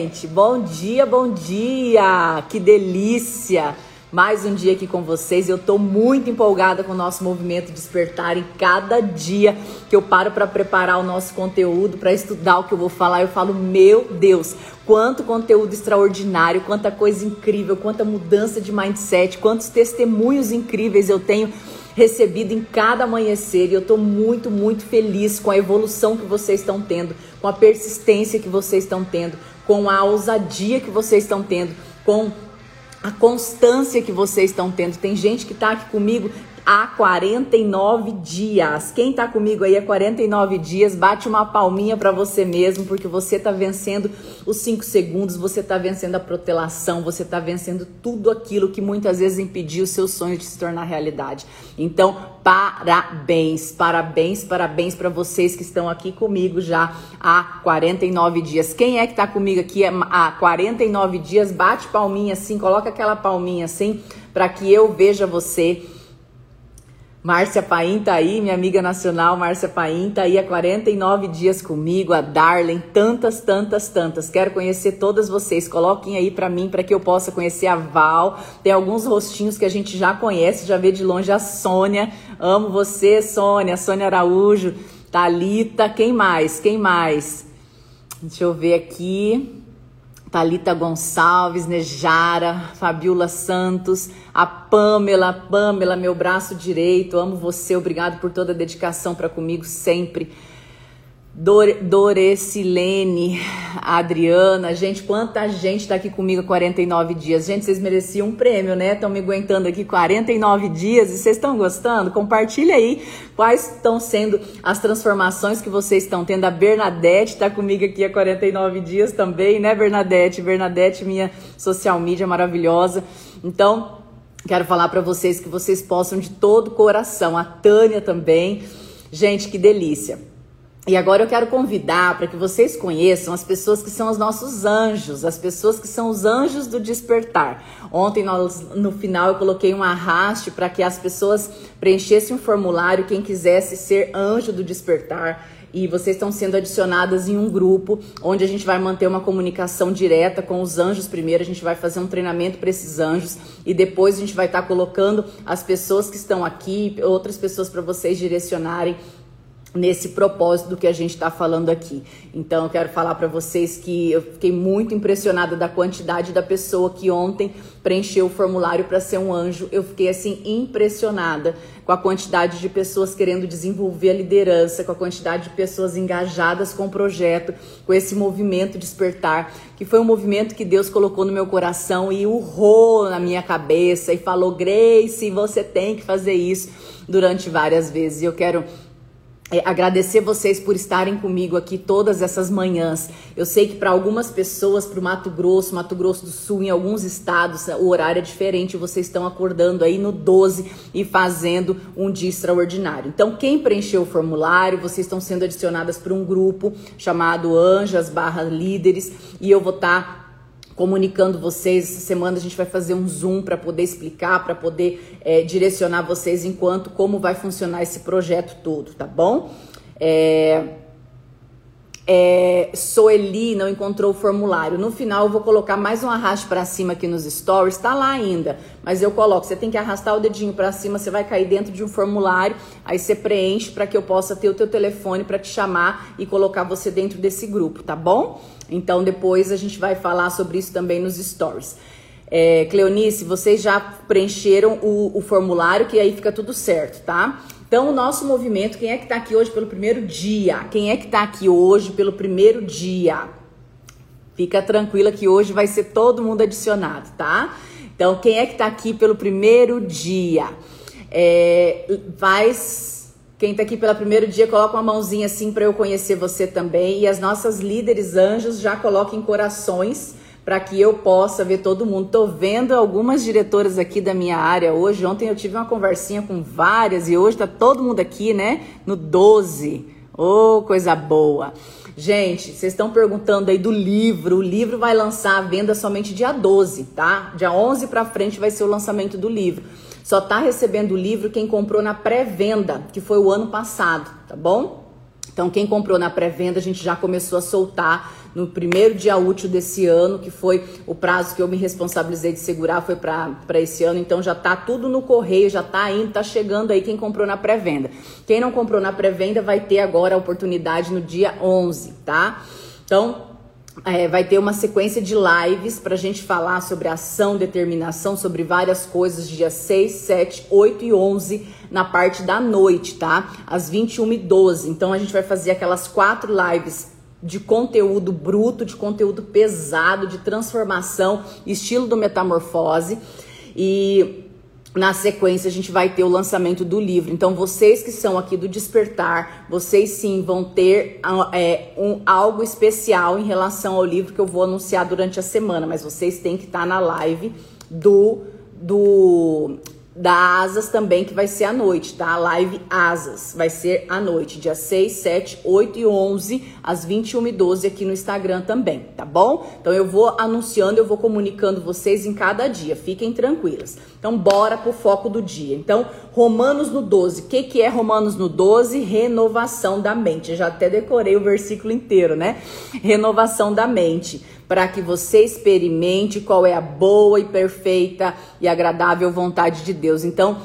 Gente, bom dia, bom dia! Que delícia! Mais um dia aqui com vocês. Eu tô muito empolgada com o nosso movimento Despertar em cada dia que eu paro para preparar o nosso conteúdo, para estudar o que eu vou falar. Eu falo, meu Deus, quanto conteúdo extraordinário, quanta coisa incrível, quanta mudança de mindset, quantos testemunhos incríveis eu tenho recebido em cada amanhecer e eu estou muito, muito feliz com a evolução que vocês estão tendo, com a persistência que vocês estão tendo, com a ousadia que vocês estão tendo, com a constância que vocês estão tendo. Tem gente que está aqui comigo há 49 dias. Quem está comigo aí há 49 dias, bate uma palminha para você mesmo, porque você está vencendo os 5 segundos, você está vencendo a protelação, você está vencendo tudo aquilo que muitas vezes impediu os seus sonhos de se tornar realidade. Então, parabéns, parabéns, parabéns para vocês que estão aqui comigo já há 49 dias. Quem é que está comigo aqui há 49 dias? Bate palminha assim, coloca aquela palminha assim, para que eu veja você. Márcia Paim tá aí, minha amiga nacional, Márcia Paim tá aí há 49 dias comigo, a Darlen, tantas, tantas, tantas. Quero conhecer todas vocês. Coloquem aí para mim para que eu possa conhecer a Val. Tem alguns rostinhos que a gente já conhece, já vê de longe a Sônia. Amo você, Sônia, Sônia Araújo, Talita, quem mais? Quem mais? Deixa eu ver aqui. Talita Gonçalves, Nejara, Fabiola Santos, a Pamela, Pamela, meu braço direito, amo você, obrigado por toda a dedicação para comigo sempre. Dore, Dorecilene, Adriana, gente, quanta gente tá aqui comigo há 49 dias. Gente, vocês mereciam um prêmio, né? Estão me aguentando aqui 49 dias e vocês estão gostando? Compartilha aí quais estão sendo as transformações que vocês estão tendo. A Bernadette tá comigo aqui há 49 dias também, né, Bernadette? Bernadette, minha social media maravilhosa. Então, quero falar para vocês que vocês possam de todo coração. A Tânia também. Gente, que delícia. E agora eu quero convidar para que vocês conheçam as pessoas que são os nossos anjos, as pessoas que são os anjos do despertar. Ontem nós, no final eu coloquei um arraste para que as pessoas preenchessem um formulário quem quisesse ser anjo do despertar. E vocês estão sendo adicionadas em um grupo onde a gente vai manter uma comunicação direta com os anjos primeiro, a gente vai fazer um treinamento para esses anjos. E depois a gente vai estar tá colocando as pessoas que estão aqui, outras pessoas para vocês direcionarem nesse propósito do que a gente está falando aqui. Então, eu quero falar para vocês que eu fiquei muito impressionada da quantidade da pessoa que ontem preencheu o formulário para ser um anjo. Eu fiquei assim impressionada com a quantidade de pessoas querendo desenvolver a liderança, com a quantidade de pessoas engajadas com o projeto, com esse movimento despertar, que foi um movimento que Deus colocou no meu coração e urrou na minha cabeça e falou: "Grace, você tem que fazer isso" durante várias vezes. E eu quero é, agradecer vocês por estarem comigo aqui todas essas manhãs. Eu sei que para algumas pessoas, para o Mato Grosso, Mato Grosso do Sul, em alguns estados, o horário é diferente. Vocês estão acordando aí no 12 e fazendo um dia extraordinário. Então, quem preencheu o formulário, vocês estão sendo adicionadas para um grupo chamado Anjas barra Líderes e eu vou estar tá comunicando vocês. Essa semana a gente vai fazer um zoom para poder explicar, para poder é, direcionar vocês enquanto como vai funcionar esse projeto todo, tá bom? É, é, Soeli não encontrou o formulário. No final eu vou colocar mais um arraste para cima aqui nos stories, tá lá ainda, mas eu coloco. Você tem que arrastar o dedinho para cima, você vai cair dentro de um formulário, aí você preenche para que eu possa ter o teu telefone para te chamar e colocar você dentro desse grupo, tá bom? Então depois a gente vai falar sobre isso também nos stories. É, Cleonice, vocês já preencheram o, o formulário, que aí fica tudo certo, tá? Então, o nosso movimento, quem é que está aqui hoje pelo primeiro dia? Quem é que está aqui hoje pelo primeiro dia? Fica tranquila que hoje vai ser todo mundo adicionado, tá? Então, quem é que está aqui pelo primeiro dia? É, faz. Quem está aqui pelo primeiro dia, coloca uma mãozinha assim para eu conhecer você também. E as nossas líderes anjos já coloquem corações para que eu possa ver todo mundo. Tô vendo algumas diretoras aqui da minha área hoje. Ontem eu tive uma conversinha com várias e hoje tá todo mundo aqui, né? No 12. Ô, oh, coisa boa. Gente, vocês estão perguntando aí do livro. O livro vai lançar a venda somente dia 12, tá? Dia 11 para frente vai ser o lançamento do livro. Só tá recebendo o livro quem comprou na pré-venda, que foi o ano passado, tá bom? Então, quem comprou na pré-venda, a gente já começou a soltar No primeiro dia útil desse ano, que foi o prazo que eu me responsabilizei de segurar, foi para esse ano, então já tá tudo no correio, já tá indo, tá chegando aí quem comprou na pré-venda. Quem não comprou na pré-venda vai ter agora a oportunidade no dia 11, tá? Então, é, vai ter uma sequência de lives para a gente falar sobre ação, determinação, sobre várias coisas, dia 6, 7, 8 e 11, na parte da noite, tá? Às 21 e 12. Então a gente vai fazer aquelas quatro lives de conteúdo bruto, de conteúdo pesado, de transformação, estilo do metamorfose. E na sequência a gente vai ter o lançamento do livro. Então, vocês que são aqui do Despertar, vocês sim vão ter é, um, algo especial em relação ao livro que eu vou anunciar durante a semana, mas vocês têm que estar na live do, do da Asas também, que vai ser à noite, tá? A live Asas vai ser à noite, dia 6, 7, 8 e 11, às 21 e 12 aqui no Instagram também, tá bom? Então eu vou anunciando, eu vou comunicando vocês em cada dia, fiquem tranquilas. Então bora pro foco do dia. Então, Romanos no 12, o que, que é Romanos no 12? Renovação da mente. Eu já até decorei o versículo inteiro, né? Renovação da mente para que você experimente qual é a boa e perfeita e agradável vontade de Deus. Então,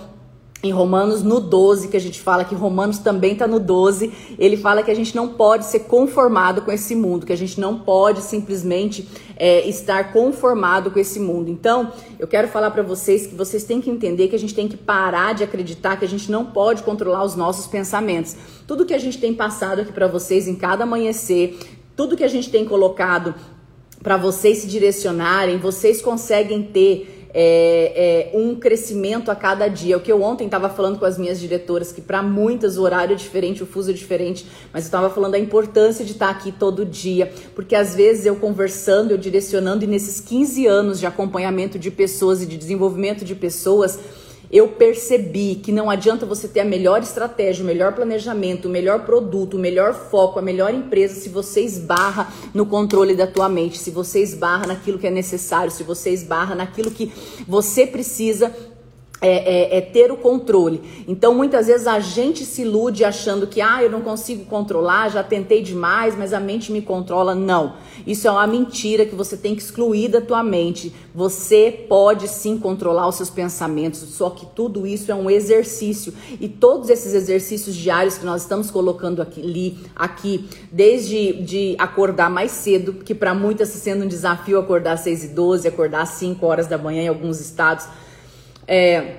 em Romanos no 12, que a gente fala que Romanos também está no 12, ele fala que a gente não pode ser conformado com esse mundo, que a gente não pode simplesmente é, estar conformado com esse mundo. Então, eu quero falar para vocês que vocês têm que entender que a gente tem que parar de acreditar que a gente não pode controlar os nossos pensamentos. Tudo que a gente tem passado aqui para vocês em cada amanhecer, tudo que a gente tem colocado para vocês se direcionarem, vocês conseguem ter é, é, um crescimento a cada dia. O que eu ontem estava falando com as minhas diretoras, que para muitas o horário é diferente, o fuso é diferente, mas eu estava falando da importância de estar tá aqui todo dia, porque às vezes eu conversando, eu direcionando, e nesses 15 anos de acompanhamento de pessoas e de desenvolvimento de pessoas, eu percebi que não adianta você ter a melhor estratégia, o melhor planejamento, o melhor produto, o melhor foco, a melhor empresa se você esbarra no controle da tua mente, se você esbarra naquilo que é necessário, se você esbarra naquilo que você precisa é, é, é, ter o controle. Então, muitas vezes a gente se ilude achando que, ah, eu não consigo controlar, já tentei demais, mas a mente me controla. Não. Isso é uma mentira que você tem que excluir da tua mente. Você pode sim controlar os seus pensamentos, só que tudo isso é um exercício. E todos esses exercícios diários que nós estamos colocando aqui, aqui desde de acordar mais cedo, que para muitas está sendo um desafio acordar às 6 e 12, acordar às 5 horas da manhã em alguns estados é,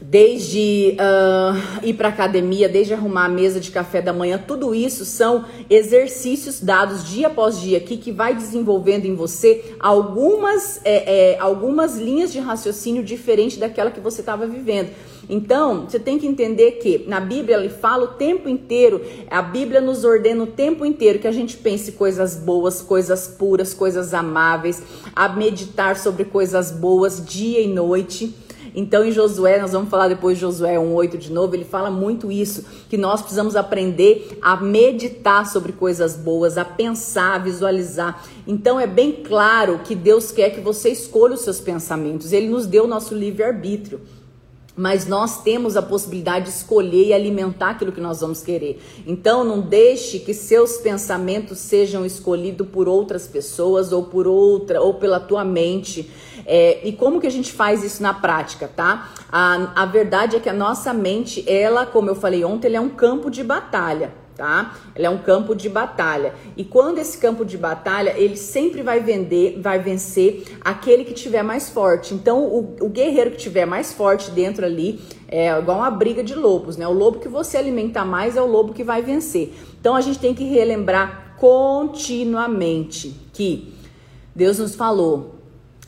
desde uh, ir para academia, desde arrumar a mesa de café da manhã, tudo isso são exercícios dados dia após dia aqui que vai desenvolvendo em você algumas, é, é, algumas linhas de raciocínio diferente daquela que você estava vivendo. Então, você tem que entender que na Bíblia ele fala o tempo inteiro, a Bíblia nos ordena o tempo inteiro que a gente pense coisas boas, coisas puras, coisas amáveis, a meditar sobre coisas boas dia e noite. Então, em Josué, nós vamos falar depois de Josué 1,8 de novo, ele fala muito isso, que nós precisamos aprender a meditar sobre coisas boas, a pensar, a visualizar. Então, é bem claro que Deus quer que você escolha os seus pensamentos. Ele nos deu o nosso livre-arbítrio mas nós temos a possibilidade de escolher e alimentar aquilo que nós vamos querer. Então, não deixe que seus pensamentos sejam escolhidos por outras pessoas ou por outra ou pela tua mente. É, e como que a gente faz isso na prática, tá? A, a verdade é que a nossa mente, ela, como eu falei ontem, é um campo de batalha tá? Ela é um campo de batalha. E quando esse campo de batalha, ele sempre vai vender, vai vencer aquele que tiver mais forte. Então, o, o guerreiro que tiver mais forte dentro ali é igual uma briga de lobos, né? O lobo que você alimentar mais é o lobo que vai vencer. Então, a gente tem que relembrar continuamente que Deus nos falou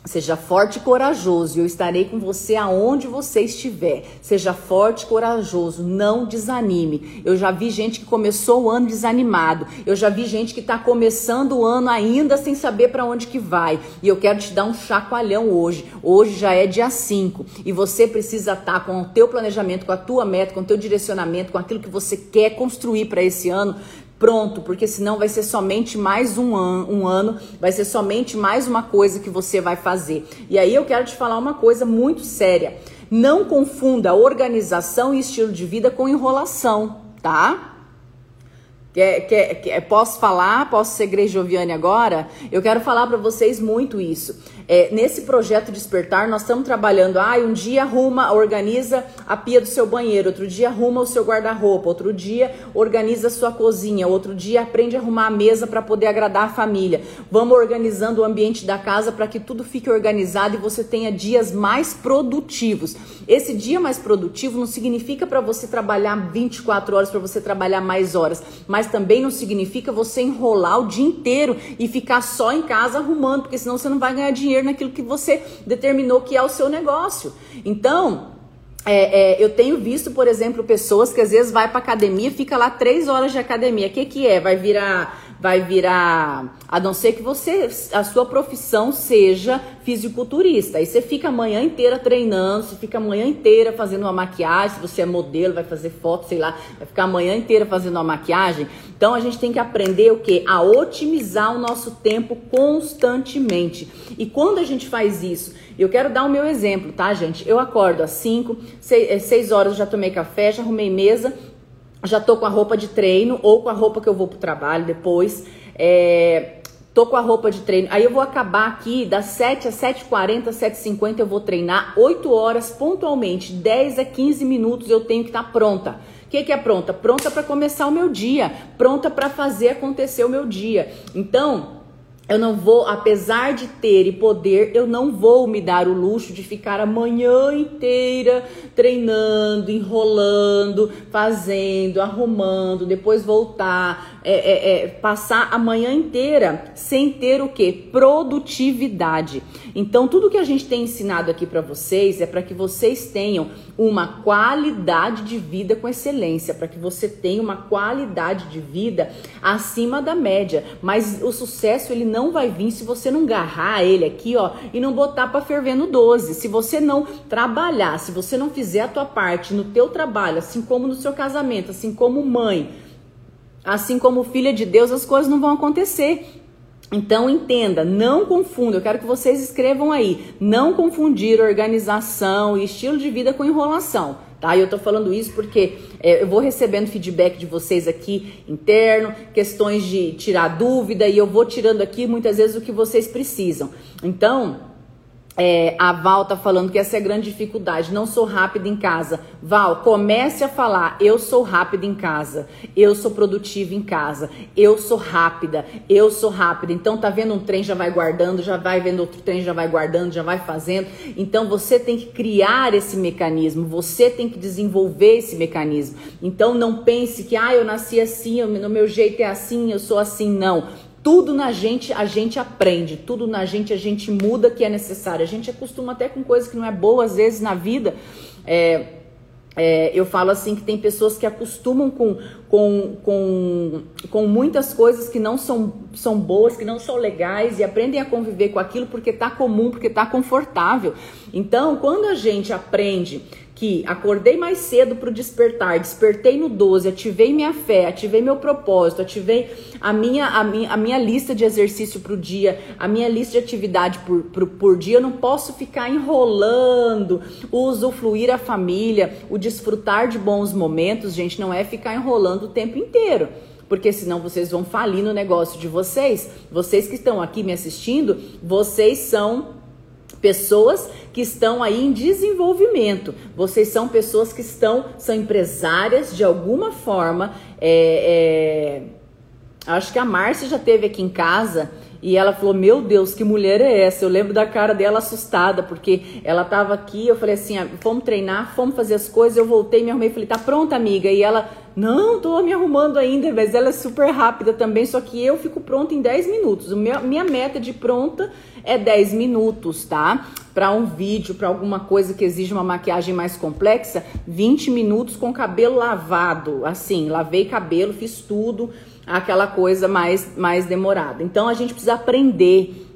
Seja forte e corajoso, eu estarei com você aonde você estiver. Seja forte e corajoso, não desanime. Eu já vi gente que começou o ano desanimado. Eu já vi gente que está começando o ano ainda sem saber para onde que vai. E eu quero te dar um chacoalhão hoje. Hoje já é dia 5 e você precisa estar tá com o teu planejamento, com a tua meta, com o teu direcionamento, com aquilo que você quer construir para esse ano pronto, porque senão vai ser somente mais um, an um ano, vai ser somente mais uma coisa que você vai fazer. E aí eu quero te falar uma coisa muito séria. Não confunda organização e estilo de vida com enrolação, tá? Quer, quer, quer, posso falar? Posso ser Grace Joviane agora? Eu quero falar para vocês muito isso. É, nesse projeto Despertar, nós estamos trabalhando. Ah, um dia arruma, organiza a pia do seu banheiro, outro dia arruma o seu guarda-roupa, outro dia organiza a sua cozinha, outro dia aprende a arrumar a mesa para poder agradar a família. Vamos organizando o ambiente da casa para que tudo fique organizado e você tenha dias mais produtivos. Esse dia mais produtivo não significa para você trabalhar 24 horas, para você trabalhar mais horas, mas também não significa você enrolar o dia inteiro e ficar só em casa arrumando, porque senão você não vai ganhar dinheiro naquilo que você determinou que é o seu negócio. Então, é, é, eu tenho visto, por exemplo, pessoas que às vezes vai para academia, fica lá três horas de academia. O que, que é? Vai virar vai virar, a não ser que você, a sua profissão seja fisiculturista. Aí você fica a manhã inteira treinando, você fica a manhã inteira fazendo uma maquiagem, se você é modelo, vai fazer foto, sei lá, vai ficar a manhã inteira fazendo uma maquiagem. Então a gente tem que aprender o que? A otimizar o nosso tempo constantemente. E quando a gente faz isso, eu quero dar o meu exemplo, tá, gente? Eu acordo às 5, 6 horas já tomei café, já arrumei mesa, já tô com a roupa de treino ou com a roupa que eu vou pro trabalho depois. É, tô com a roupa de treino. Aí eu vou acabar aqui das 7 às 7h40, 7h50 eu vou treinar 8 horas pontualmente, 10 a 15 minutos eu tenho que estar tá pronta. O que, que é pronta? Pronta para começar o meu dia, pronta para fazer acontecer o meu dia. Então, eu não vou, apesar de ter e poder, eu não vou me dar o luxo de ficar a manhã inteira treinando, enrolando, fazendo, arrumando, depois voltar, é, é, é, passar a manhã inteira sem ter o que? Produtividade. Então, tudo que a gente tem ensinado aqui para vocês é para que vocês tenham uma qualidade de vida com excelência, para que você tenha uma qualidade de vida acima da média. Mas o sucesso ele não vai vir se você não garrar ele aqui, ó, e não botar para ferver no 12. Se você não trabalhar, se você não fizer a tua parte no teu trabalho, assim como no seu casamento, assim como mãe, assim como filha de Deus, as coisas não vão acontecer. Então entenda, não confunda, eu quero que vocês escrevam aí, não confundir organização e estilo de vida com enrolação, tá? E eu tô falando isso porque é, eu vou recebendo feedback de vocês aqui interno, questões de tirar dúvida e eu vou tirando aqui muitas vezes o que vocês precisam. Então, é, a Val tá falando que essa é a grande dificuldade. Não sou rápida em casa. Val, comece a falar. Eu sou rápida em casa. Eu sou produtiva em casa. Eu sou rápida. Eu sou rápida. Então tá vendo um trem já vai guardando, já vai vendo outro trem já vai guardando, já vai fazendo. Então você tem que criar esse mecanismo. Você tem que desenvolver esse mecanismo. Então não pense que ah eu nasci assim, no meu jeito é assim, eu sou assim. Não. Tudo na gente a gente aprende, tudo na gente a gente muda que é necessário. A gente acostuma até com coisas que não é boa às vezes na vida. É, é, eu falo assim que tem pessoas que acostumam com, com, com, com muitas coisas que não são, são boas, que não são legais e aprendem a conviver com aquilo porque tá comum, porque tá confortável. Então, quando a gente aprende que acordei mais cedo para o despertar, despertei no 12, ativei minha fé, ativei meu propósito, ativei a minha, a minha, a minha lista de exercício para o dia, a minha lista de atividade por, por, por dia, eu não posso ficar enrolando, o usufruir a família, o desfrutar de bons momentos, gente, não é ficar enrolando o tempo inteiro porque senão vocês vão falir no negócio de vocês. Vocês que estão aqui me assistindo, vocês são pessoas que estão aí em desenvolvimento. Vocês são pessoas que estão, são empresárias de alguma forma. É, é, acho que a Márcia já teve aqui em casa e ela falou: Meu Deus, que mulher é essa? Eu lembro da cara dela assustada, porque ela tava aqui. Eu falei assim: ah, Vamos treinar, fomos fazer as coisas. Eu voltei, me arrumei e falei: Tá pronta, amiga? E ela: Não, tô me arrumando ainda, mas ela é super rápida também. Só que eu fico pronta em 10 minutos. Minha meta de pronta é 10 minutos, tá? Para um vídeo, para alguma coisa que exige uma maquiagem mais complexa, 20 minutos com cabelo lavado. Assim, lavei cabelo, fiz tudo aquela coisa mais, mais demorada. Então a gente precisa aprender,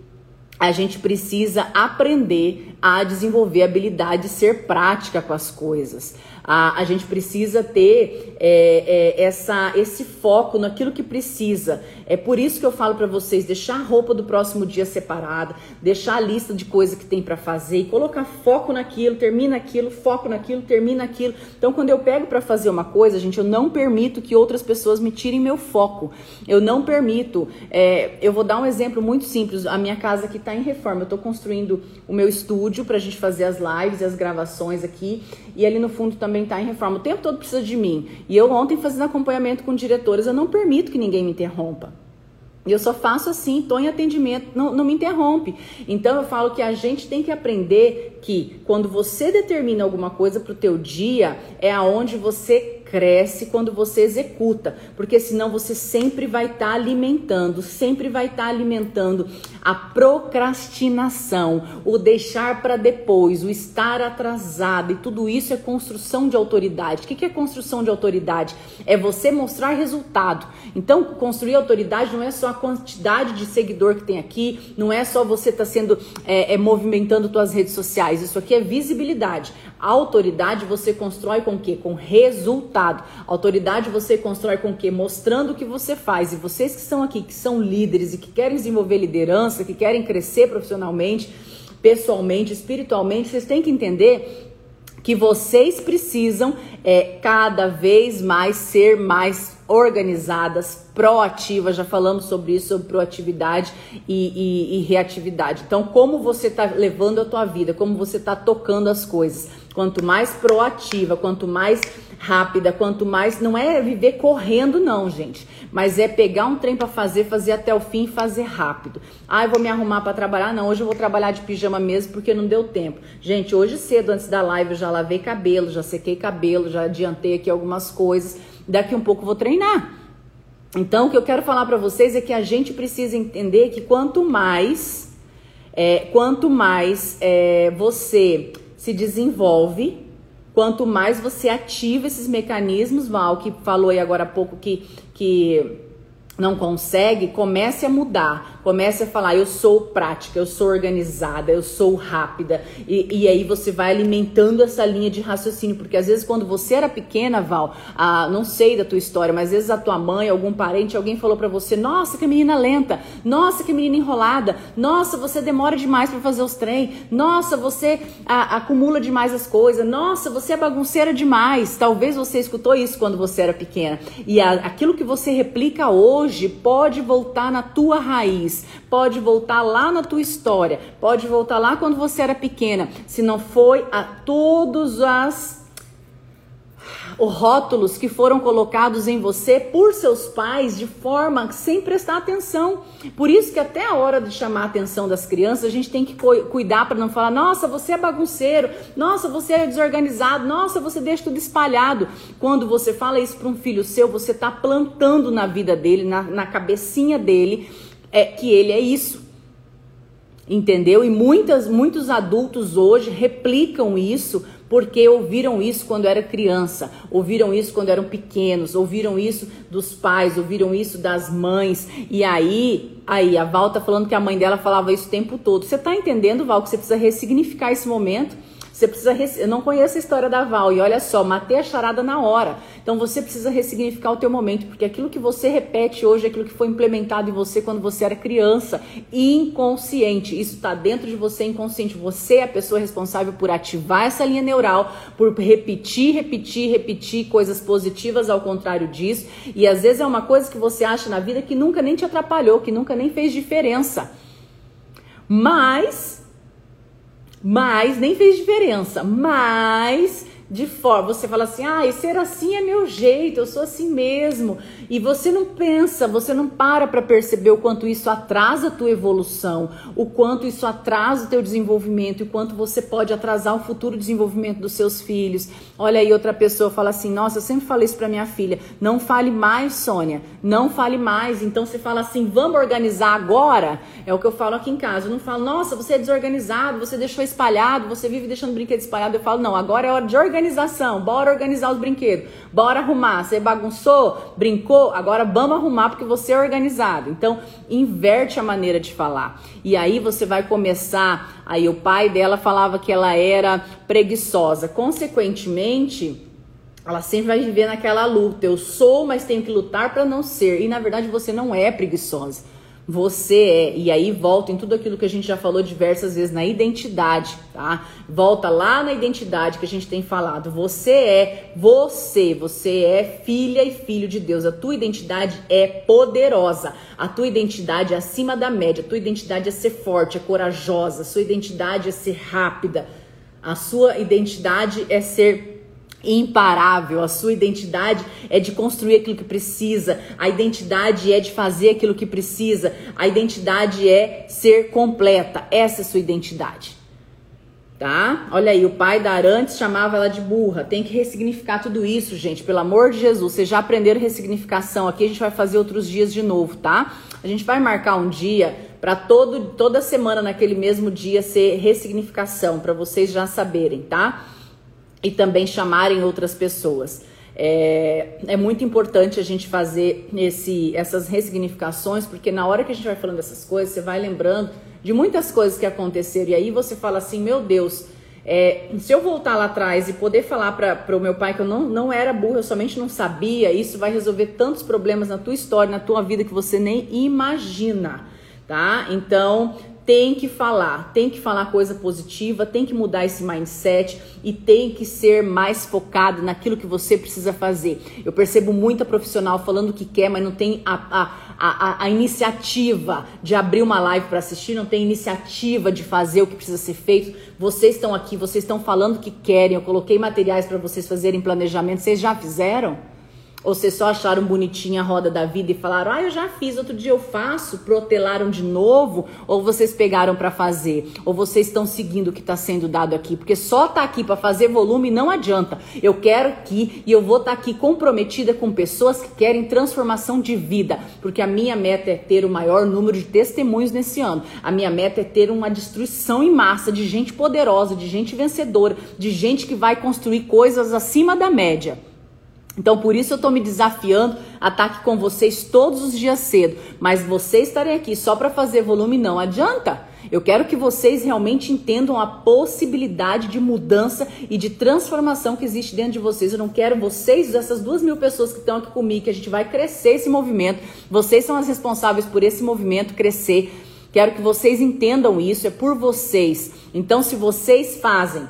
a gente precisa aprender a desenvolver a habilidade de ser prática com as coisas. A, a gente precisa ter é, é, essa, esse foco naquilo que precisa. É por isso que eu falo para vocês deixar a roupa do próximo dia separada, deixar a lista de coisas que tem para fazer e colocar foco naquilo, termina aquilo, foco naquilo, termina aquilo. Então, quando eu pego para fazer uma coisa, gente, eu não permito que outras pessoas me tirem meu foco. Eu não permito. É, eu vou dar um exemplo muito simples. A minha casa aqui está em reforma. Eu estou construindo o meu estúdio para a gente fazer as lives e as gravações aqui. E ali no fundo também está em reforma. O tempo todo precisa de mim. E eu ontem fazendo acompanhamento com diretores, eu não permito que ninguém me interrompa. Eu só faço assim, estou em atendimento, não, não me interrompe. Então eu falo que a gente tem que aprender que quando você determina alguma coisa para o teu dia, é aonde você cresce quando você executa, porque senão você sempre vai estar tá alimentando, sempre vai estar tá alimentando a procrastinação, o deixar para depois, o estar atrasado e tudo isso é construção de autoridade. O que é construção de autoridade? É você mostrar resultado. Então, construir autoridade não é só a quantidade de seguidor que tem aqui, não é só você estar tá sendo é, é, movimentando suas redes sociais. Isso aqui é visibilidade. A autoridade você constrói com o quê? Com resultado resultado. Autoridade você constrói com o quê? Mostrando o que você faz. E vocês que estão aqui, que são líderes e que querem desenvolver liderança, que querem crescer profissionalmente, pessoalmente, espiritualmente, vocês têm que entender que vocês precisam é, cada vez mais ser mais organizadas, proativas. Já falamos sobre isso, sobre proatividade e, e, e reatividade. Então, como você está levando a tua vida, como você está tocando as coisas. Quanto mais proativa, quanto mais rápida, quanto mais não é viver correndo não, gente, mas é pegar um trem para fazer, fazer até o fim e fazer rápido. Ah, eu vou me arrumar para trabalhar? Não, hoje eu vou trabalhar de pijama mesmo porque não deu tempo. Gente, hoje cedo antes da live eu já lavei cabelo, já sequei cabelo, já adiantei aqui algumas coisas. Daqui um pouco vou treinar. Então, o que eu quero falar para vocês é que a gente precisa entender que quanto mais, é, quanto mais é, você se desenvolve, Quanto mais você ativa esses mecanismos, Val, que falou aí agora há pouco que, que não consegue, comece a mudar. Comece a falar, eu sou prática, eu sou organizada, eu sou rápida. E, e aí você vai alimentando essa linha de raciocínio. Porque às vezes quando você era pequena, Val, ah, não sei da tua história, mas às vezes a tua mãe, algum parente, alguém falou para você, nossa, que menina lenta, nossa, que menina enrolada, nossa, você demora demais para fazer os trem, nossa, você acumula demais as coisas, nossa, você é bagunceira demais. Talvez você escutou isso quando você era pequena. E a, aquilo que você replica hoje pode voltar na tua raiz pode voltar lá na tua história, pode voltar lá quando você era pequena, se não foi a todos as os rótulos que foram colocados em você por seus pais de forma sem prestar atenção. Por isso que até a hora de chamar a atenção das crianças, a gente tem que cuidar para não falar: "Nossa, você é bagunceiro. Nossa, você é desorganizado. Nossa, você deixa tudo espalhado". Quando você fala isso para um filho seu, você está plantando na vida dele, na, na cabecinha dele, é que ele é isso. Entendeu? E muitas, muitos adultos hoje replicam isso porque ouviram isso quando era criança, ouviram isso quando eram pequenos, ouviram isso dos pais, ouviram isso das mães. E aí, aí a Val tá falando que a mãe dela falava isso o tempo todo. Você tá entendendo, Val, que você precisa ressignificar esse momento? Você precisa. Eu não conheço a história da Val e olha só, matei a charada na hora. Então você precisa ressignificar o teu momento, porque aquilo que você repete hoje é aquilo que foi implementado em você quando você era criança, inconsciente. Isso está dentro de você inconsciente. Você é a pessoa responsável por ativar essa linha neural, por repetir, repetir, repetir coisas positivas ao contrário disso. E às vezes é uma coisa que você acha na vida que nunca nem te atrapalhou, que nunca nem fez diferença. Mas mas nem fez diferença, mas de forma, você fala assim, ah, ser assim é meu jeito, eu sou assim mesmo. E você não pensa, você não para para perceber o quanto isso atrasa a tua evolução, o quanto isso atrasa o teu desenvolvimento, e o quanto você pode atrasar o futuro desenvolvimento dos seus filhos. Olha aí, outra pessoa fala assim, nossa, eu sempre falei isso para minha filha, não fale mais, Sônia, não fale mais. Então você fala assim, vamos organizar agora? É o que eu falo aqui em casa. Eu não falo, nossa, você é desorganizado, você deixou espalhado, você vive deixando brinquedo espalhado. Eu falo, não, agora é hora de organização, bora organizar os brinquedos, bora arrumar. Você bagunçou, brincou, agora vamos arrumar porque você é organizado. Então, inverte a maneira de falar. E aí você vai começar. Aí o pai dela falava que ela era preguiçosa. Consequentemente, ela sempre vai viver naquela luta. Eu sou, mas tenho que lutar para não ser. E na verdade você não é preguiçosa. Você é, e aí volta em tudo aquilo que a gente já falou diversas vezes na identidade, tá? Volta lá na identidade que a gente tem falado. Você é você, você é filha e filho de Deus. A tua identidade é poderosa. A tua identidade é acima da média. A tua identidade é ser forte, é corajosa. A sua identidade é ser rápida. A sua identidade é ser imparável. A sua identidade é de construir aquilo que precisa. A identidade é de fazer aquilo que precisa. A identidade é ser completa. Essa é sua identidade. Tá? Olha aí, o pai da Arantes chamava ela de burra. Tem que ressignificar tudo isso, gente. Pelo amor de Jesus. Vocês já aprenderam ressignificação aqui, a gente vai fazer outros dias de novo, tá? A gente vai marcar um dia para todo toda semana naquele mesmo dia ser ressignificação, para vocês já saberem, tá? E também chamarem outras pessoas. É, é, muito importante a gente fazer esse, essas ressignificações, porque na hora que a gente vai falando dessas coisas, você vai lembrando de muitas coisas que aconteceram, e aí você fala assim: meu Deus, é, se eu voltar lá atrás e poder falar para o meu pai que eu não, não era burro, eu somente não sabia, isso vai resolver tantos problemas na tua história, na tua vida que você nem imagina, tá? Então, tem que falar, tem que falar coisa positiva, tem que mudar esse mindset e tem que ser mais focado naquilo que você precisa fazer. Eu percebo muita profissional falando o que quer, mas não tem a, a, a, a iniciativa de abrir uma live para assistir, não tem iniciativa de fazer o que precisa ser feito. Vocês estão aqui, vocês estão falando que querem, eu coloquei materiais para vocês fazerem planejamento, vocês já fizeram? Ou vocês só acharam bonitinha a roda da vida e falaram, ah, eu já fiz, outro dia eu faço, protelaram de novo? Ou vocês pegaram para fazer? Ou vocês estão seguindo o que está sendo dado aqui? Porque só tá aqui para fazer volume não adianta. Eu quero aqui e eu vou estar tá aqui comprometida com pessoas que querem transformação de vida. Porque a minha meta é ter o maior número de testemunhos nesse ano. A minha meta é ter uma destruição em massa de gente poderosa, de gente vencedora, de gente que vai construir coisas acima da média. Então, por isso eu estou me desafiando a estar aqui com vocês todos os dias cedo. Mas vocês estarem aqui só para fazer volume não adianta. Eu quero que vocês realmente entendam a possibilidade de mudança e de transformação que existe dentro de vocês. Eu não quero vocês, essas duas mil pessoas que estão aqui comigo, que a gente vai crescer esse movimento. Vocês são as responsáveis por esse movimento crescer. Quero que vocês entendam isso, é por vocês. Então, se vocês fazem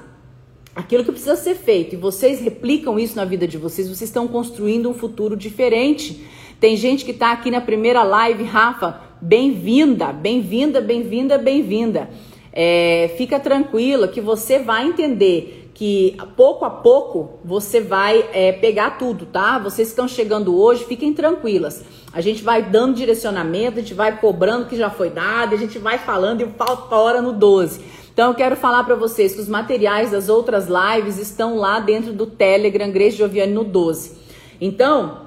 aquilo que precisa ser feito e vocês replicam isso na vida de vocês, vocês estão construindo um futuro diferente. Tem gente que está aqui na primeira live, Rafa, bem-vinda, bem-vinda, bem-vinda, bem-vinda. É, fica tranquila que você vai entender que pouco a pouco você vai é, pegar tudo, tá? Vocês estão chegando hoje, fiquem tranquilas. A gente vai dando direcionamento, a gente vai cobrando o que já foi dado, a gente vai falando e falta hora no 12. Então eu quero falar para vocês que os materiais das outras lives estão lá dentro do Telegram Grace Joviane no 12. Então,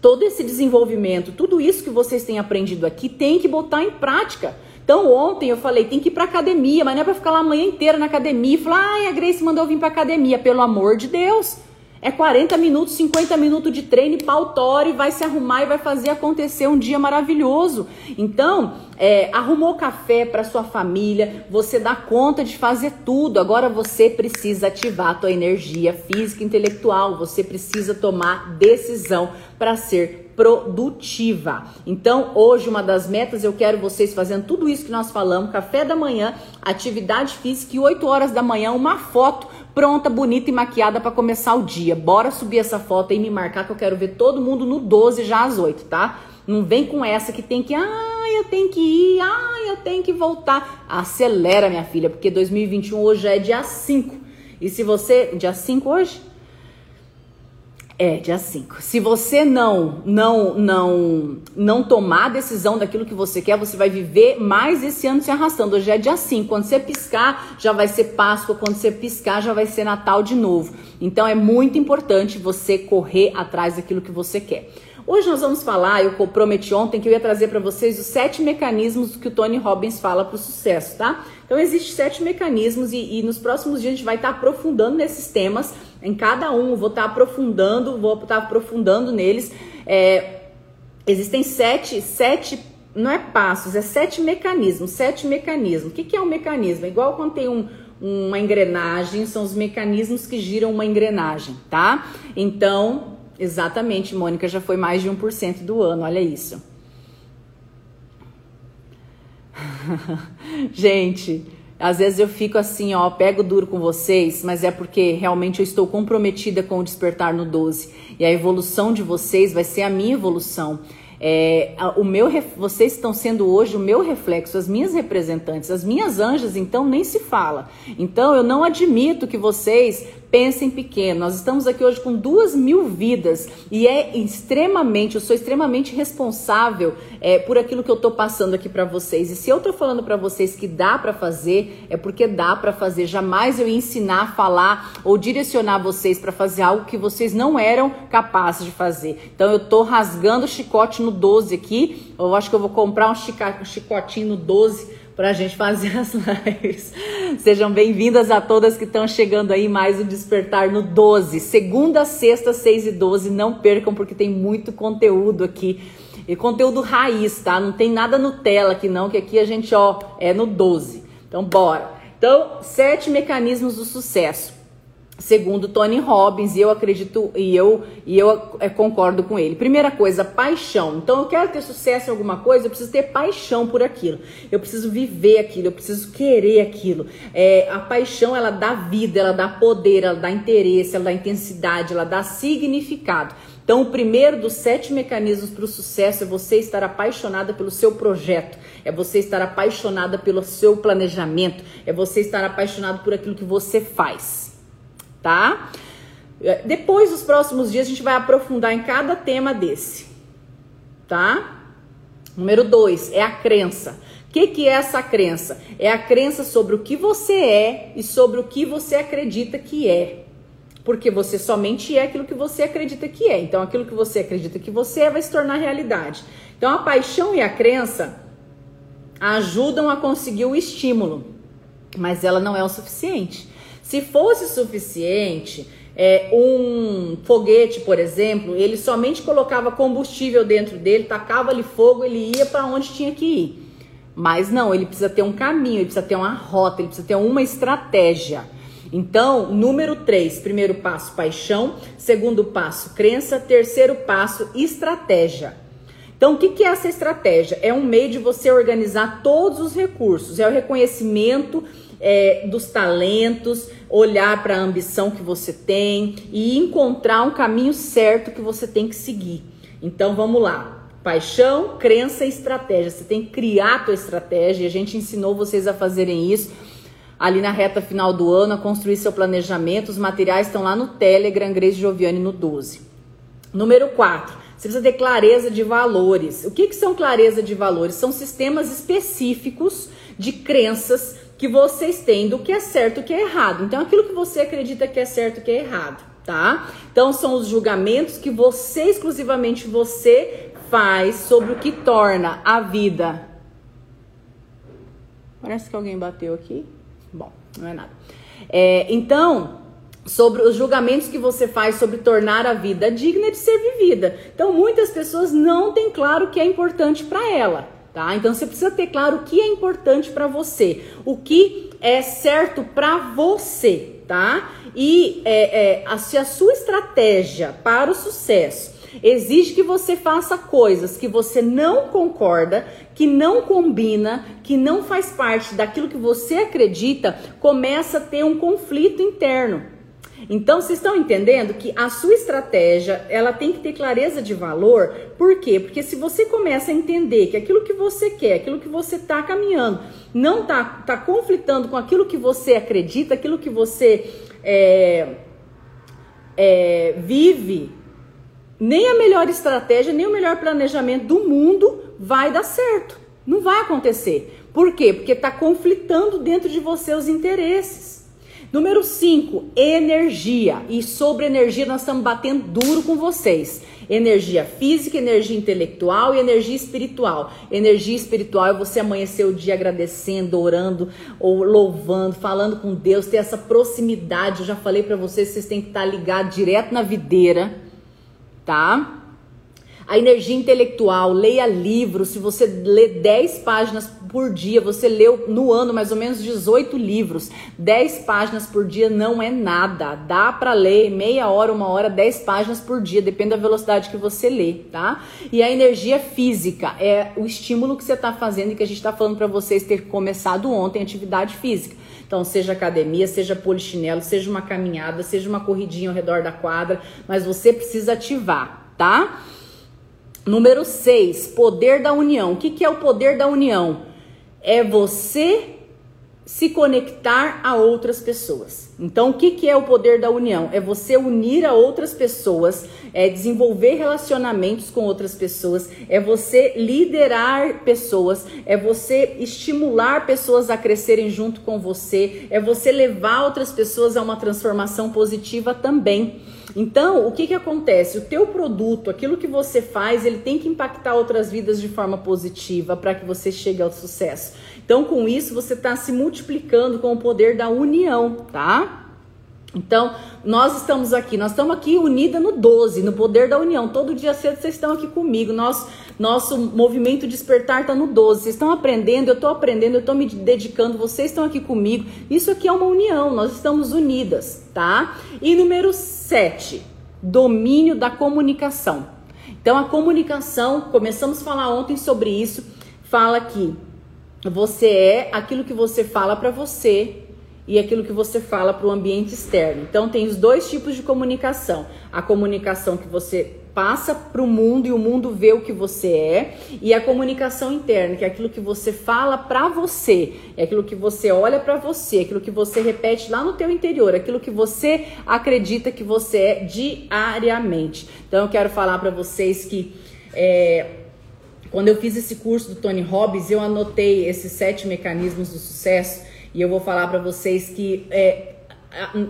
todo esse desenvolvimento, tudo isso que vocês têm aprendido aqui, tem que botar em prática. Então ontem eu falei, tem que ir para academia, mas não é para ficar lá a manhã inteira na academia e falar, ai, a Grace mandou vir para academia, pelo amor de Deus. É 40 minutos, 50 minutos de treino e pau e vai se arrumar e vai fazer acontecer um dia maravilhoso. Então, é, arrumou café para sua família, você dá conta de fazer tudo. Agora você precisa ativar a tua energia física e intelectual. Você precisa tomar decisão para ser produtiva. Então, hoje uma das metas eu quero vocês fazendo tudo isso que nós falamos, café da manhã, atividade física e 8 horas da manhã uma foto pronta, bonita e maquiada para começar o dia. Bora subir essa foto e me marcar que eu quero ver todo mundo no 12 já às 8, tá? Não vem com essa que tem que, ah, eu tenho que ir, ah, eu tenho que voltar. Acelera, minha filha, porque 2021 hoje é dia 5. E se você, dia 5 hoje? É, dia 5. Se você não, não, não, não tomar a decisão daquilo que você quer, você vai viver mais esse ano se arrastando. Hoje é dia 5. Quando você piscar, já vai ser Páscoa. Quando você piscar, já vai ser Natal de novo. Então é muito importante você correr atrás daquilo que você quer. Hoje nós vamos falar, eu prometi ontem que eu ia trazer para vocês os sete mecanismos que o Tony Robbins fala para o sucesso, tá? Então existem sete mecanismos e, e, nos próximos dias a gente vai estar tá aprofundando nesses temas. Em cada um, vou estar tá aprofundando, vou estar tá aprofundando neles. É, existem sete, sete não é passos, é sete mecanismos. Sete mecanismos. O que, que é um mecanismo? É igual quando tem um, uma engrenagem, são os mecanismos que giram uma engrenagem, tá? Então, exatamente, Mônica, já foi mais de 1% do ano, olha isso. Gente, às vezes eu fico assim, ó, pego duro com vocês, mas é porque realmente eu estou comprometida com o despertar no 12. E a evolução de vocês vai ser a minha evolução. É, o meu, vocês estão sendo hoje o meu reflexo, as minhas representantes, as minhas anjas, então nem se fala. Então eu não admito que vocês pensem pequeno. Nós estamos aqui hoje com duas mil vidas e é extremamente, eu sou extremamente responsável é, por aquilo que eu estou passando aqui para vocês. E se eu estou falando para vocês que dá para fazer, é porque dá para fazer. Jamais eu ia ensinar, falar ou direcionar vocês para fazer algo que vocês não eram capazes de fazer. Então eu estou rasgando o chicote no 12 aqui. Eu acho que eu vou comprar um chicotinho no 12 para a gente fazer as lives. Sejam bem-vindas a todas que estão chegando aí mais o Despertar no 12. Segunda, sexta, 6 e 12. Não percam porque tem muito conteúdo aqui. E conteúdo raiz, tá? Não tem nada Nutella aqui não, que aqui a gente, ó, é no 12. Então, bora. Então, sete mecanismos do sucesso segundo Tony Robbins, e eu acredito e eu e eu é, concordo com ele. Primeira coisa, paixão. Então eu quero ter sucesso em alguma coisa, eu preciso ter paixão por aquilo. Eu preciso viver aquilo, eu preciso querer aquilo. É, a paixão ela dá vida, ela dá poder, ela dá interesse, ela dá intensidade, ela dá significado. Então, o primeiro dos sete mecanismos para o sucesso é você estar apaixonada pelo seu projeto, é você estar apaixonada pelo seu planejamento, é você estar apaixonado por aquilo que você faz tá? É, depois, nos próximos dias, a gente vai aprofundar em cada tema desse, tá? Número dois é a crença. O que, que é essa crença? É a crença sobre o que você é e sobre o que você acredita que é. Porque você somente é aquilo que você acredita que é. Então, aquilo que você acredita que você é vai se tornar realidade. Então, a paixão e a crença ajudam a conseguir o estímulo, mas ela não é o suficiente. Se fosse suficiente, é, um foguete, por exemplo, ele somente colocava combustível dentro dele, tacava ali fogo, ele ia para onde tinha que ir. Mas não, ele precisa ter um caminho, ele precisa ter uma rota, ele precisa ter uma estratégia. Então, número 3, primeiro passo, paixão. Segundo passo, crença. Terceiro passo, estratégia. Então, o que, que é essa estratégia? É um meio de você organizar todos os recursos, é o reconhecimento é, dos talentos, olhar para a ambição que você tem e encontrar um caminho certo que você tem que seguir. Então vamos lá. Paixão, crença e estratégia. Você tem que criar a tua estratégia. A gente ensinou vocês a fazerem isso ali na reta final do ano, a construir seu planejamento. Os materiais estão lá no Telegram, Grace Joviane no 12. Número 4. Você precisa ter clareza de valores. O que, que são clareza de valores? São sistemas específicos de crenças que vocês têm do que é certo e que é errado. Então, aquilo que você acredita que é certo e que é errado, tá? Então, são os julgamentos que você, exclusivamente você, faz sobre o que torna a vida. Parece que alguém bateu aqui. Bom, não é nada. É, então, sobre os julgamentos que você faz sobre tornar a vida digna de ser vivida. Então, muitas pessoas não têm claro o que é importante para ela tá? Então você precisa ter claro o que é importante para você, o que é certo para você, tá? E é, é, a, se a sua estratégia para o sucesso exige que você faça coisas que você não concorda, que não combina, que não faz parte daquilo que você acredita, começa a ter um conflito interno. Então, vocês estão entendendo que a sua estratégia, ela tem que ter clareza de valor. Por quê? Porque se você começa a entender que aquilo que você quer, aquilo que você está caminhando, não está tá conflitando com aquilo que você acredita, aquilo que você é, é, vive, nem a melhor estratégia, nem o melhor planejamento do mundo vai dar certo. Não vai acontecer. Por quê? Porque está conflitando dentro de você os interesses. Número 5, energia. E sobre energia nós estamos batendo duro com vocês. Energia física, energia intelectual e energia espiritual. Energia espiritual é você amanhecer o dia agradecendo, orando ou louvando, falando com Deus, ter essa proximidade. Eu já falei para vocês, vocês têm que estar ligados direto na videira, tá? A energia intelectual, leia livros. Se você lê 10 páginas por dia, você leu no ano mais ou menos 18 livros. 10 páginas por dia não é nada. Dá para ler meia hora, uma hora, 10 páginas por dia, depende da velocidade que você lê, tá? E a energia física é o estímulo que você está fazendo e que a gente está falando para vocês ter começado ontem, atividade física. Então, seja academia, seja polichinelo, seja uma caminhada, seja uma corridinha ao redor da quadra, mas você precisa ativar, tá? Número 6, poder da união. O que, que é o poder da união? É você se conectar a outras pessoas. Então, o que, que é o poder da união? É você unir a outras pessoas, é desenvolver relacionamentos com outras pessoas, é você liderar pessoas, é você estimular pessoas a crescerem junto com você, é você levar outras pessoas a uma transformação positiva também. Então, o que, que acontece? O teu produto, aquilo que você faz, ele tem que impactar outras vidas de forma positiva para que você chegue ao sucesso. Então, com isso, você está se multiplicando com o poder da união, tá? Então, nós estamos aqui, nós estamos aqui unida no 12, no poder da união. Todo dia cedo vocês estão aqui comigo. Nosso, nosso movimento despertar está no 12. Vocês estão aprendendo, eu estou aprendendo, eu estou me dedicando, vocês estão aqui comigo. Isso aqui é uma união, nós estamos unidas, tá? E número 7, domínio da comunicação. Então, a comunicação, começamos a falar ontem sobre isso, fala que você é aquilo que você fala para você e aquilo que você fala para o ambiente externo. Então tem os dois tipos de comunicação: a comunicação que você passa para o mundo e o mundo vê o que você é, e a comunicação interna, que é aquilo que você fala para você, é aquilo que você olha para você, é aquilo que você repete lá no teu interior, é aquilo que você acredita que você é diariamente. Então eu quero falar para vocês que é, quando eu fiz esse curso do Tony Robbins, eu anotei esses sete mecanismos do sucesso e eu vou falar para vocês que é,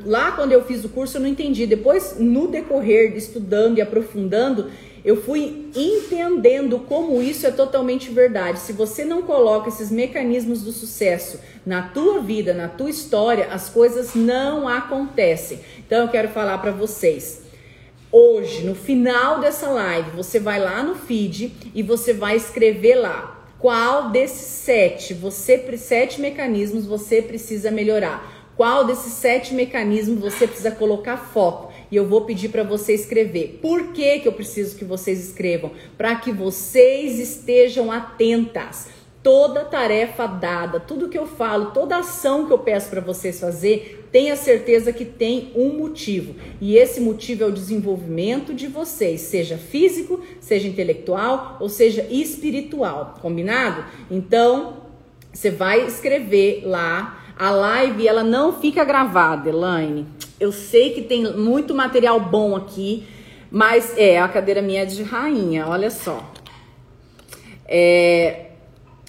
lá quando eu fiz o curso eu não entendi. Depois, no decorrer de estudando e aprofundando, eu fui entendendo como isso é totalmente verdade. Se você não coloca esses mecanismos do sucesso na tua vida, na tua história, as coisas não acontecem. Então eu quero falar para vocês. Hoje, no final dessa live, você vai lá no feed e você vai escrever lá qual desses sete, você sete mecanismos você precisa melhorar? Qual desses sete mecanismos você precisa colocar foco? E eu vou pedir para você escrever. Por que, que eu preciso que vocês escrevam? Para que vocês estejam atentas toda tarefa dada, tudo que eu falo, toda ação que eu peço para vocês fazer, tenha certeza que tem um motivo. E esse motivo é o desenvolvimento de vocês, seja físico, seja intelectual ou seja espiritual, combinado? Então, você vai escrever lá. A live ela não fica gravada, Elaine. Eu sei que tem muito material bom aqui, mas é a cadeira minha é de rainha, olha só. É,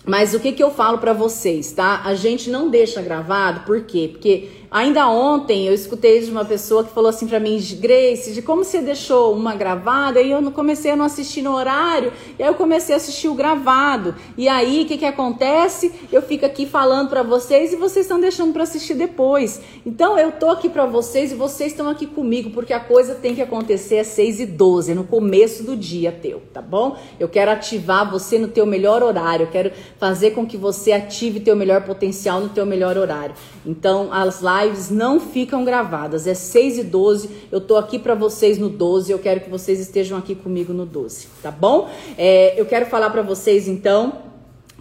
mas o que, que eu falo para vocês, tá? A gente não deixa gravado, por quê? Porque Ainda ontem eu escutei de uma pessoa que falou assim para mim, Grace, de como você deixou uma gravada e eu comecei a não assistir no horário, e aí eu comecei a assistir o gravado. E aí o que, que acontece? Eu fico aqui falando para vocês e vocês estão deixando para assistir depois. Então eu tô aqui para vocês e vocês estão aqui comigo, porque a coisa tem que acontecer às 6 e 12 no começo do dia teu, tá bom? Eu quero ativar você no teu melhor horário, eu quero fazer com que você ative teu melhor potencial no teu melhor horário. Então as lives lives não ficam gravadas. É 6 e 12. Eu tô aqui para vocês no 12. Eu quero que vocês estejam aqui comigo no 12, tá bom? É, eu quero falar para vocês então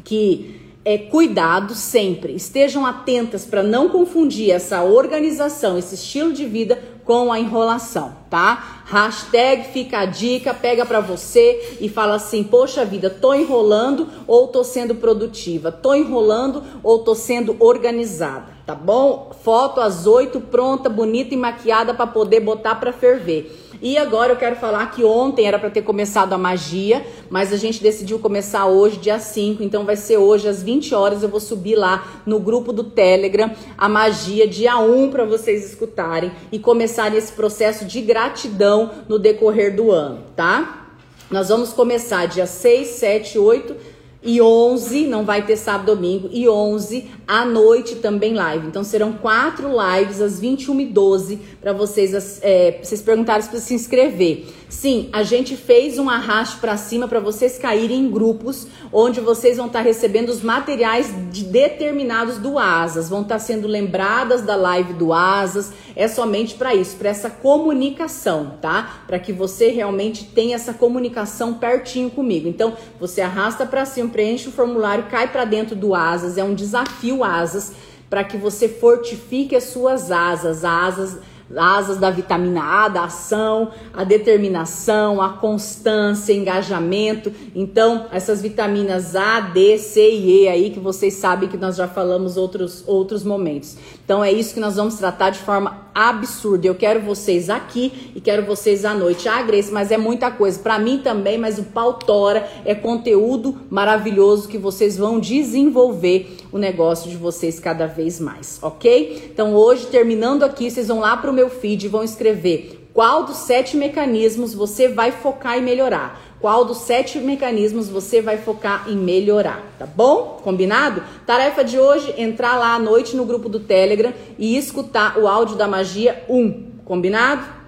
que é, cuidado sempre, estejam atentas para não confundir essa organização, esse estilo de vida com a enrolação, tá? Hashtag fica a dica, pega para você e fala assim: Poxa vida, tô enrolando ou tô sendo produtiva? Tô enrolando ou tô sendo organizada? Tá bom? Foto às 8 pronta, bonita e maquiada para poder botar para ferver. E agora eu quero falar que ontem era para ter começado a magia, mas a gente decidiu começar hoje, dia 5, então vai ser hoje às 20 horas eu vou subir lá no grupo do Telegram a magia dia 1 para vocês escutarem e começarem esse processo de gratidão no decorrer do ano, tá? Nós vamos começar dia 6, 7, 8 e 11, não vai ter sábado domingo, e 11 à noite também live. Então serão quatro lives às 21 e 12 para vocês, é, vocês perguntarem para se inscrever. Sim, a gente fez um arraste para cima para vocês caírem em grupos onde vocês vão estar tá recebendo os materiais de determinados do Asas, vão estar tá sendo lembradas da live do Asas. É somente para isso, para essa comunicação, tá? Para que você realmente tenha essa comunicação pertinho comigo. Então, você arrasta para cima, preenche o formulário, cai para dentro do Asas, é um desafio Asas para que você fortifique as suas asas, asas asas da vitamina A, da ação, a determinação, a constância, engajamento. Então, essas vitaminas A, D, C e E aí que vocês sabem que nós já falamos outros outros momentos. Então é isso que nós vamos tratar de forma absurda. Eu quero vocês aqui e quero vocês à noite. Ah, Grace, mas é muita coisa. Para mim também, mas o pau tora é conteúdo maravilhoso que vocês vão desenvolver o negócio de vocês cada vez mais, ok? Então hoje, terminando aqui, vocês vão lá para o meu feed e vão escrever qual dos sete mecanismos você vai focar e melhorar. Qual dos sete mecanismos você vai focar em melhorar, tá bom? Combinado? Tarefa de hoje: entrar lá à noite no grupo do Telegram e escutar o áudio da magia 1. Combinado?